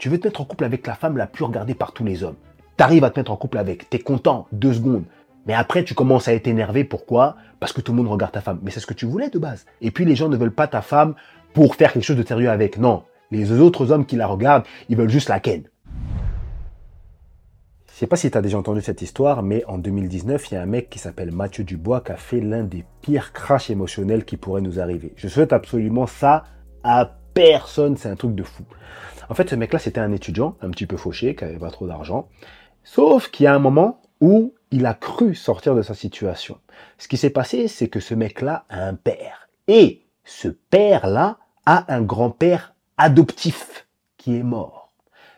Tu veux te mettre en couple avec la femme la plus regardée par tous les hommes. T'arrives à te mettre en couple avec, t'es content, deux secondes. Mais après, tu commences à être énervé. Pourquoi? Parce que tout le monde regarde ta femme. Mais c'est ce que tu voulais de base. Et puis, les gens ne veulent pas ta femme pour faire quelque chose de sérieux avec. Non. Les autres hommes qui la regardent, ils veulent juste la ken. Je sais pas si tu as déjà entendu cette histoire, mais en 2019, il y a un mec qui s'appelle Mathieu Dubois qui a fait l'un des pires crashs émotionnels qui pourraient nous arriver. Je souhaite absolument ça à personne, c'est un truc de fou. En fait, ce mec-là, c'était un étudiant, un petit peu fauché, qui avait pas trop d'argent. Sauf qu'il y a un moment où il a cru sortir de sa situation. Ce qui s'est passé, c'est que ce mec-là a un père. Et ce père-là a un grand-père adoptif qui est mort.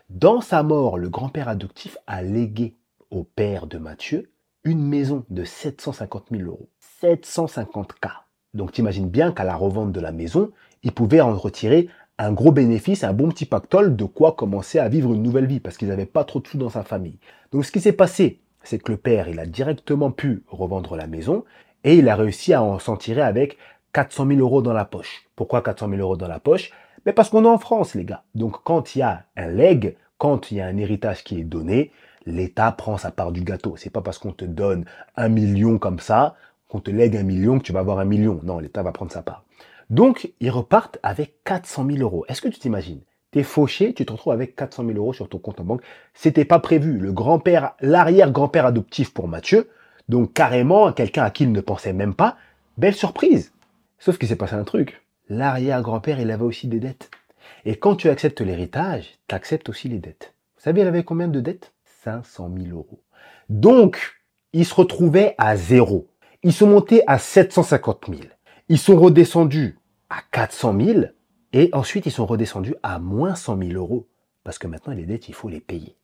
Dans sa mort, le grand-père adoptif a légué au père de Mathieu une maison de 750 000 euros. 750 K. Donc t'imagines bien qu'à la revente de la maison, il pouvait en retirer un gros bénéfice, un bon petit pactole, de quoi commencer à vivre une nouvelle vie, parce qu'ils n'avaient pas trop de sous dans sa famille. Donc ce qui s'est passé, c'est que le père, il a directement pu revendre la maison, et il a réussi à en s'en tirer avec 400 000 euros dans la poche. Pourquoi 400 000 euros dans la poche? Mais parce qu'on est en France, les gars. Donc quand il y a un leg, quand il y a un héritage qui est donné, l'État prend sa part du gâteau. C'est pas parce qu'on te donne un million comme ça, qu'on te lègue un million, que tu vas avoir un million. Non, l'État va prendre sa part. Donc, ils repartent avec 400 000 euros. Est-ce que tu t'imagines? T'es fauché, tu te retrouves avec 400 000 euros sur ton compte en banque. C'était pas prévu. Le grand-père, l'arrière-grand-père adoptif pour Mathieu, donc carrément quelqu'un à qui il ne pensait même pas. Belle surprise. Sauf qu'il s'est passé un truc. L'arrière-grand-père, il avait aussi des dettes. Et quand tu acceptes l'héritage, tu acceptes aussi les dettes. Vous savez, il avait combien de dettes? 500 000 euros. Donc, il se retrouvait à zéro. Ils sont montés à 750 000. Ils sont redescendus à 400 000 et ensuite ils sont redescendus à moins 100 000 euros parce que maintenant les dettes, il faut les payer.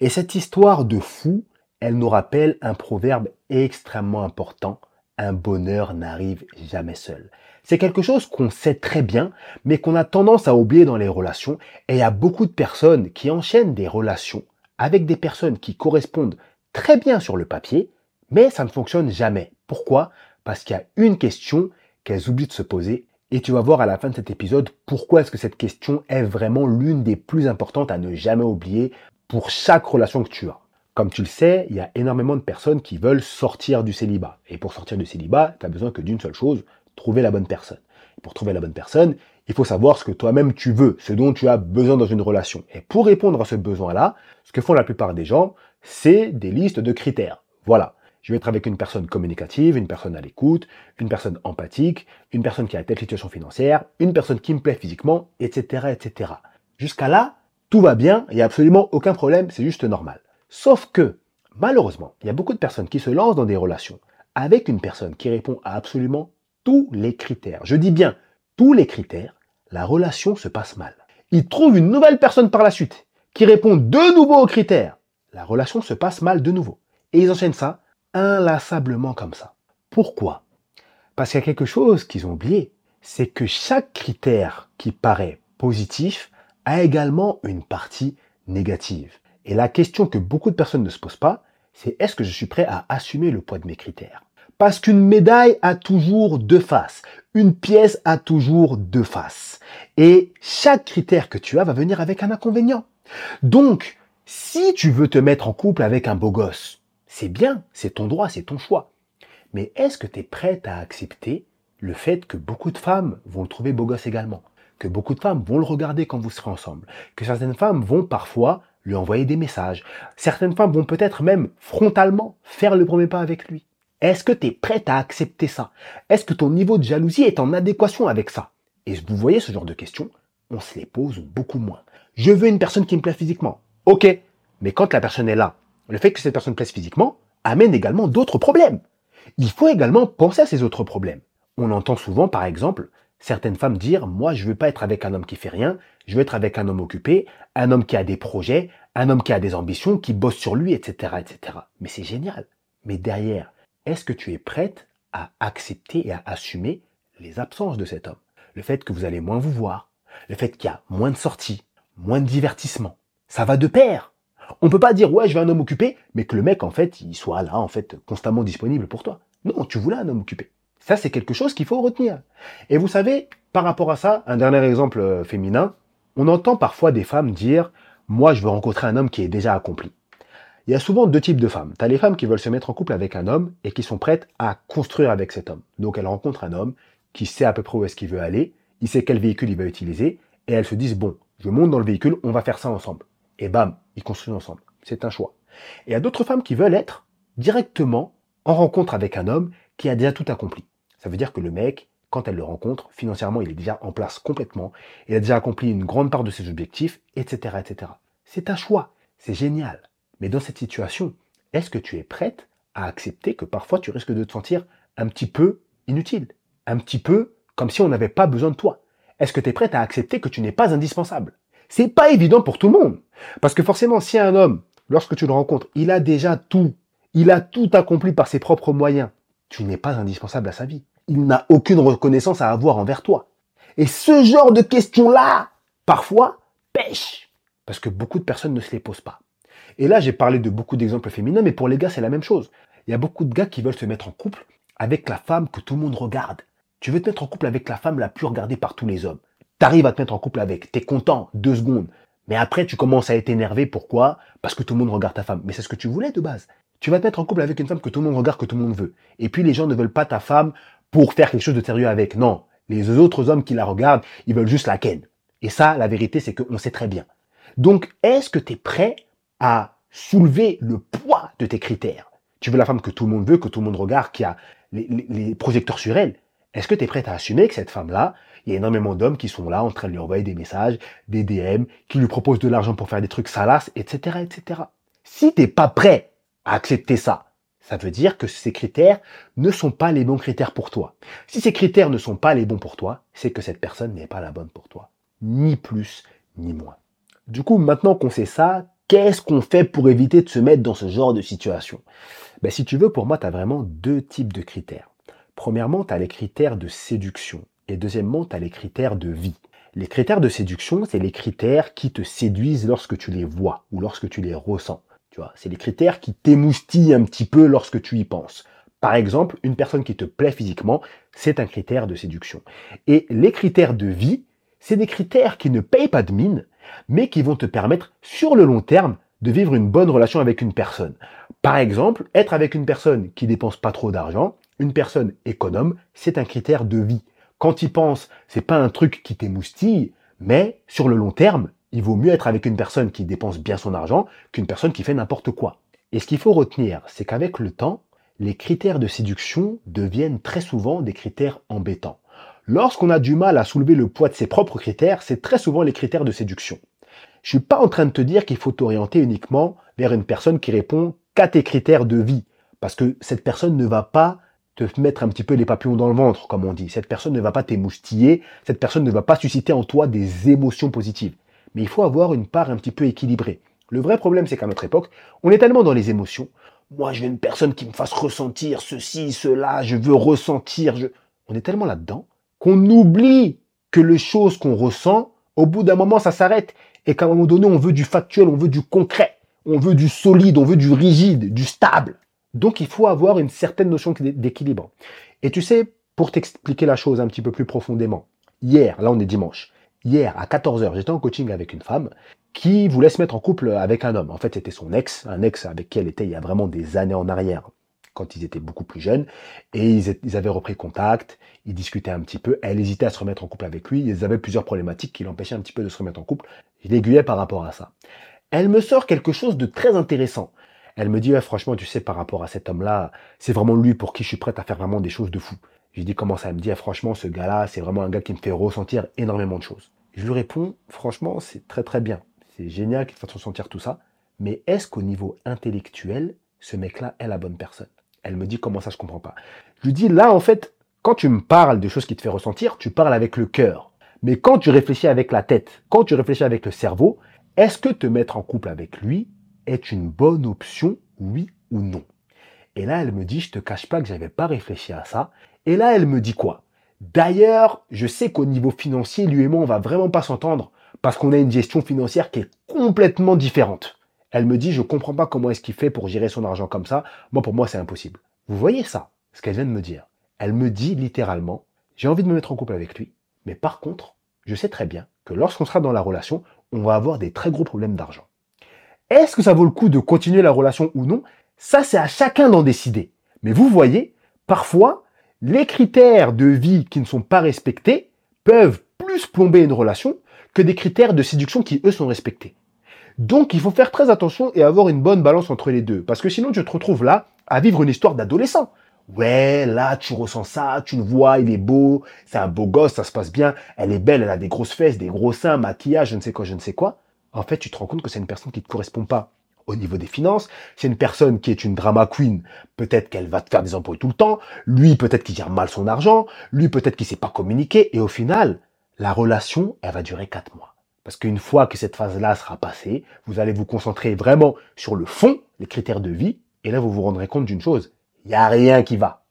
Et cette histoire de fou, elle nous rappelle un proverbe extrêmement important. Un bonheur n'arrive jamais seul. C'est quelque chose qu'on sait très bien, mais qu'on a tendance à oublier dans les relations. Et il y a beaucoup de personnes qui enchaînent des relations avec des personnes qui correspondent très bien sur le papier, mais ça ne fonctionne jamais. Pourquoi? Parce qu'il y a une question qu'elles oublient de se poser. Et tu vas voir à la fin de cet épisode pourquoi est-ce que cette question est vraiment l'une des plus importantes à ne jamais oublier pour chaque relation que tu as. Comme tu le sais, il y a énormément de personnes qui veulent sortir du célibat. Et pour sortir du célibat, tu as besoin que d'une seule chose, trouver la bonne personne. Pour trouver la bonne personne, il faut savoir ce que toi-même tu veux, ce dont tu as besoin dans une relation. Et pour répondre à ce besoin-là, ce que font la plupart des gens, c'est des listes de critères. Voilà. Je vais être avec une personne communicative, une personne à l'écoute, une personne empathique, une personne qui a telle situation financière, une personne qui me plaît physiquement, etc., etc. Jusqu'à là, tout va bien, il n'y a absolument aucun problème, c'est juste normal. Sauf que, malheureusement, il y a beaucoup de personnes qui se lancent dans des relations avec une personne qui répond à absolument tous les critères. Je dis bien tous les critères, la relation se passe mal. Ils trouvent une nouvelle personne par la suite qui répond de nouveau aux critères. La relation se passe mal de nouveau. Et ils enchaînent ça inlassablement comme ça. Pourquoi? Parce qu'il y a quelque chose qu'ils ont oublié, c'est que chaque critère qui paraît positif a également une partie négative. Et la question que beaucoup de personnes ne se posent pas, c'est est-ce que je suis prêt à assumer le poids de mes critères? Parce qu'une médaille a toujours deux faces, une pièce a toujours deux faces. Et chaque critère que tu as va venir avec un inconvénient. Donc, si tu veux te mettre en couple avec un beau gosse, c'est bien, c'est ton droit, c'est ton choix. Mais est-ce que tu es prête à accepter le fait que beaucoup de femmes vont le trouver beau gosse également? Que beaucoup de femmes vont le regarder quand vous serez ensemble? Que certaines femmes vont parfois lui envoyer des messages? Certaines femmes vont peut-être même frontalement faire le premier pas avec lui Est-ce que tu es prête à accepter ça? Est-ce que ton niveau de jalousie est en adéquation avec ça? Et vous voyez ce genre de questions, on se les pose beaucoup moins. Je veux une personne qui me plaît physiquement. Ok, mais quand la personne est là, le fait que cette personne plaise physiquement amène également d'autres problèmes. Il faut également penser à ces autres problèmes. On entend souvent, par exemple, certaines femmes dire Moi, je veux pas être avec un homme qui fait rien, je veux être avec un homme occupé, un homme qui a des projets, un homme qui a des ambitions, qui bosse sur lui, etc. etc. Mais c'est génial. Mais derrière, est-ce que tu es prête à accepter et à assumer les absences de cet homme? Le fait que vous allez moins vous voir, le fait qu'il y a moins de sorties, moins de divertissement. Ça va de pair. On peut pas dire ouais, je veux un homme occupé, mais que le mec en fait, il soit là en fait constamment disponible pour toi. Non, tu voulais un homme occupé. Ça c'est quelque chose qu'il faut retenir. Et vous savez, par rapport à ça, un dernier exemple euh, féminin, on entend parfois des femmes dire moi je veux rencontrer un homme qui est déjà accompli. Il y a souvent deux types de femmes. Tu as les femmes qui veulent se mettre en couple avec un homme et qui sont prêtes à construire avec cet homme. Donc elles rencontrent un homme qui sait à peu près où est-ce qu'il veut aller, il sait quel véhicule il va utiliser, et elles se disent, bon, je monte dans le véhicule, on va faire ça ensemble. Et bam, ils construisent ensemble. C'est un choix. Et il y a d'autres femmes qui veulent être directement en rencontre avec un homme qui a déjà tout accompli. Ça veut dire que le mec, quand elle le rencontre, financièrement, il est déjà en place complètement, il a déjà accompli une grande part de ses objectifs, etc., etc. C'est un choix. C'est génial. Mais dans cette situation, est-ce que tu es prête à accepter que parfois tu risques de te sentir un petit peu inutile, un petit peu comme si on n'avait pas besoin de toi Est-ce que tu es prête à accepter que tu n'es pas indispensable? C'est pas évident pour tout le monde. Parce que forcément, si un homme, lorsque tu le rencontres, il a déjà tout, il a tout accompli par ses propres moyens, tu n'es pas indispensable à sa vie. Il n'a aucune reconnaissance à avoir envers toi. Et ce genre de questions-là, parfois, pêche. Parce que beaucoup de personnes ne se les posent pas. Et là, j'ai parlé de beaucoup d'exemples féminins, mais pour les gars, c'est la même chose. Il y a beaucoup de gars qui veulent se mettre en couple avec la femme que tout le monde regarde. Tu veux te mettre en couple avec la femme la plus regardée par tous les hommes? T'arrives à te mettre en couple avec, t'es content, deux secondes. Mais après, tu commences à être énervé. Pourquoi? Parce que tout le monde regarde ta femme. Mais c'est ce que tu voulais de base. Tu vas te mettre en couple avec une femme que tout le monde regarde, que tout le monde veut. Et puis les gens ne veulent pas ta femme pour faire quelque chose de sérieux avec. Non. Les autres hommes qui la regardent, ils veulent juste la ken. Et ça, la vérité, c'est qu'on sait très bien. Donc, est-ce que tu es prêt à soulever le poids de tes critères? Tu veux la femme que tout le monde veut, que tout le monde regarde, qui a les, projecteurs sur elle. Est-ce que tu es prête à assumer que cette femme-là, il y a énormément d'hommes qui sont là en train de lui envoyer des messages, des DM, qui lui proposent de l'argent pour faire des trucs salaces, etc., etc. Si t'es pas prêt à accepter ça, ça veut dire que ces critères ne sont pas les bons critères pour toi. Si ces critères ne sont pas les bons pour toi, c'est que cette personne n'est pas la bonne pour toi. Ni plus, ni moins. Du coup, maintenant qu'on sait ça, qu'est-ce qu'on fait pour éviter de se mettre dans ce genre de situation? Ben, Si tu veux, pour moi, tu as vraiment deux types de critères. Premièrement, tu as les critères de séduction. Et deuxièmement, tu as les critères de vie. Les critères de séduction, c'est les critères qui te séduisent lorsque tu les vois ou lorsque tu les ressens. Tu vois, c'est les critères qui t'émoustillent un petit peu lorsque tu y penses. Par exemple, une personne qui te plaît physiquement, c'est un critère de séduction. Et les critères de vie, c'est des critères qui ne payent pas de mine, mais qui vont te permettre sur le long terme de vivre une bonne relation avec une personne. Par exemple, être avec une personne qui dépense pas trop d'argent, une personne économe, c'est un critère de vie. Quand tu penses, c'est pas un truc qui t'émoustille, mais sur le long terme, il vaut mieux être avec une personne qui dépense bien son argent qu'une personne qui fait n'importe quoi. Et ce qu'il faut retenir, c'est qu'avec le temps, les critères de séduction deviennent très souvent des critères embêtants. Lorsqu'on a du mal à soulever le poids de ses propres critères, c'est très souvent les critères de séduction. Je suis pas en train de te dire qu'il faut t'orienter uniquement vers une personne qui répond qu'à tes critères de vie, parce que cette personne ne va pas te mettre un petit peu les papillons dans le ventre, comme on dit. Cette personne ne va pas t'émoustiller, cette personne ne va pas susciter en toi des émotions positives. Mais il faut avoir une part un petit peu équilibrée. Le vrai problème, c'est qu'à notre époque, on est tellement dans les émotions. Moi, je veux une personne qui me fasse ressentir ceci, cela, je veux ressentir. On est tellement là-dedans qu'on oublie que les choses qu'on ressent, au bout d'un moment, ça s'arrête. Et qu'à un moment donné, on veut du factuel, on veut du concret, on veut du solide, on veut du rigide, du stable. Donc il faut avoir une certaine notion d'équilibre. Et tu sais, pour t'expliquer la chose un petit peu plus profondément, hier, là on est dimanche, hier à 14h, j'étais en coaching avec une femme qui voulait se mettre en couple avec un homme. En fait, c'était son ex, un ex avec qui elle était il y a vraiment des années en arrière quand ils étaient beaucoup plus jeunes, et ils, avaient repris contact, ils discutaient un petit peu, elle hésitait à se remettre en couple avec lui, ils avaient plusieurs problématiques qui l'empêchaient un petit peu de se remettre en couple, je l'aiguillais par rapport à ça. Elle me sort quelque chose de très intéressant. Elle me dit, franchement, tu sais, par rapport à cet homme-là, c'est vraiment lui pour qui je suis prête à faire vraiment des choses de fou. J'ai dit, comment ça? Elle me dit, franchement, ce gars-là, c'est vraiment un gars qui me fait ressentir énormément de choses. Je lui réponds, franchement, c'est très très bien. C'est génial qu'il fasse ressentir tout ça. Mais est-ce qu'au niveau intellectuel, ce mec-là est la bonne personne? Elle me dit comment ça, je comprends pas. Je lui dis là, en fait, quand tu me parles de choses qui te font ressentir, tu parles avec le cœur. Mais quand tu réfléchis avec la tête, quand tu réfléchis avec le cerveau, est-ce que te mettre en couple avec lui est une bonne option, oui ou non Et là, elle me dit, je te cache pas que j'avais pas réfléchi à ça. Et là, elle me dit quoi? D'ailleurs, je sais qu'au niveau financier, lui et moi, on va vraiment pas s'entendre parce qu'on a une gestion financière qui est complètement différente. Elle me dit, je comprends pas comment est-ce qu'il fait pour gérer son argent comme ça. Moi, pour moi, c'est impossible. Vous voyez ça, ce qu'elle vient de me dire? Elle me dit littéralement, j'ai envie de me mettre en couple avec lui, mais par contre, je sais très bien que lorsqu'on sera dans la relation, on va avoir des très gros problèmes d'argent. Est-ce que ça vaut le coup de continuer la relation ou non? Ça, c'est à chacun d'en décider. Mais vous voyez, parfois, les critères de vie qui ne sont pas respectés peuvent plus plomber une relation que des critères de séduction qui, eux, sont respectés. Donc, il faut faire très attention et avoir une bonne balance entre les deux. Parce que sinon, tu te retrouves là à vivre une histoire d'adolescent. Ouais, là, tu ressens ça, tu le vois, il est beau, c'est un beau gosse, ça se passe bien, elle est belle, elle a des grosses fesses, des gros seins, maquillage, je ne sais quoi, je ne sais quoi. En fait, tu te rends compte que c'est une personne qui ne te correspond pas au niveau des finances. C'est une personne qui est une drama queen. Peut-être qu'elle va te faire des emplois tout le temps. Lui, peut-être qu'il gère mal son argent. Lui, peut-être qu'il sait pas communiquer. Et au final, la relation, elle va durer quatre mois. Parce qu'une fois que cette phase-là sera passée, vous allez vous concentrer vraiment sur le fond, les critères de vie. Et là, vous vous rendrez compte d'une chose. Il n'y a rien qui va.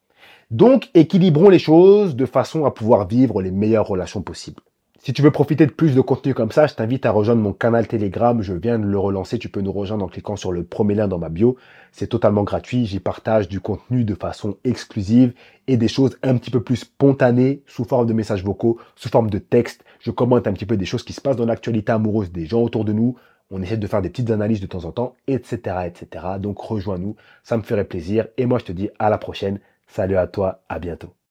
Donc, équilibrons les choses de façon à pouvoir vivre les meilleures relations possibles. Si tu veux profiter de plus de contenu comme ça, je t'invite à rejoindre mon canal Telegram. Je viens de le relancer. Tu peux nous rejoindre en cliquant sur le premier lien dans ma bio. C'est totalement gratuit. J'y partage du contenu de façon exclusive et des choses un petit peu plus spontanées sous forme de messages vocaux, sous forme de texte. Je commente un petit peu des choses qui se passent dans l'actualité amoureuse des gens autour de nous. On essaie de faire des petites analyses de temps en temps, etc., etc. Donc rejoins-nous. Ça me ferait plaisir. Et moi, je te dis à la prochaine. Salut à toi. À bientôt.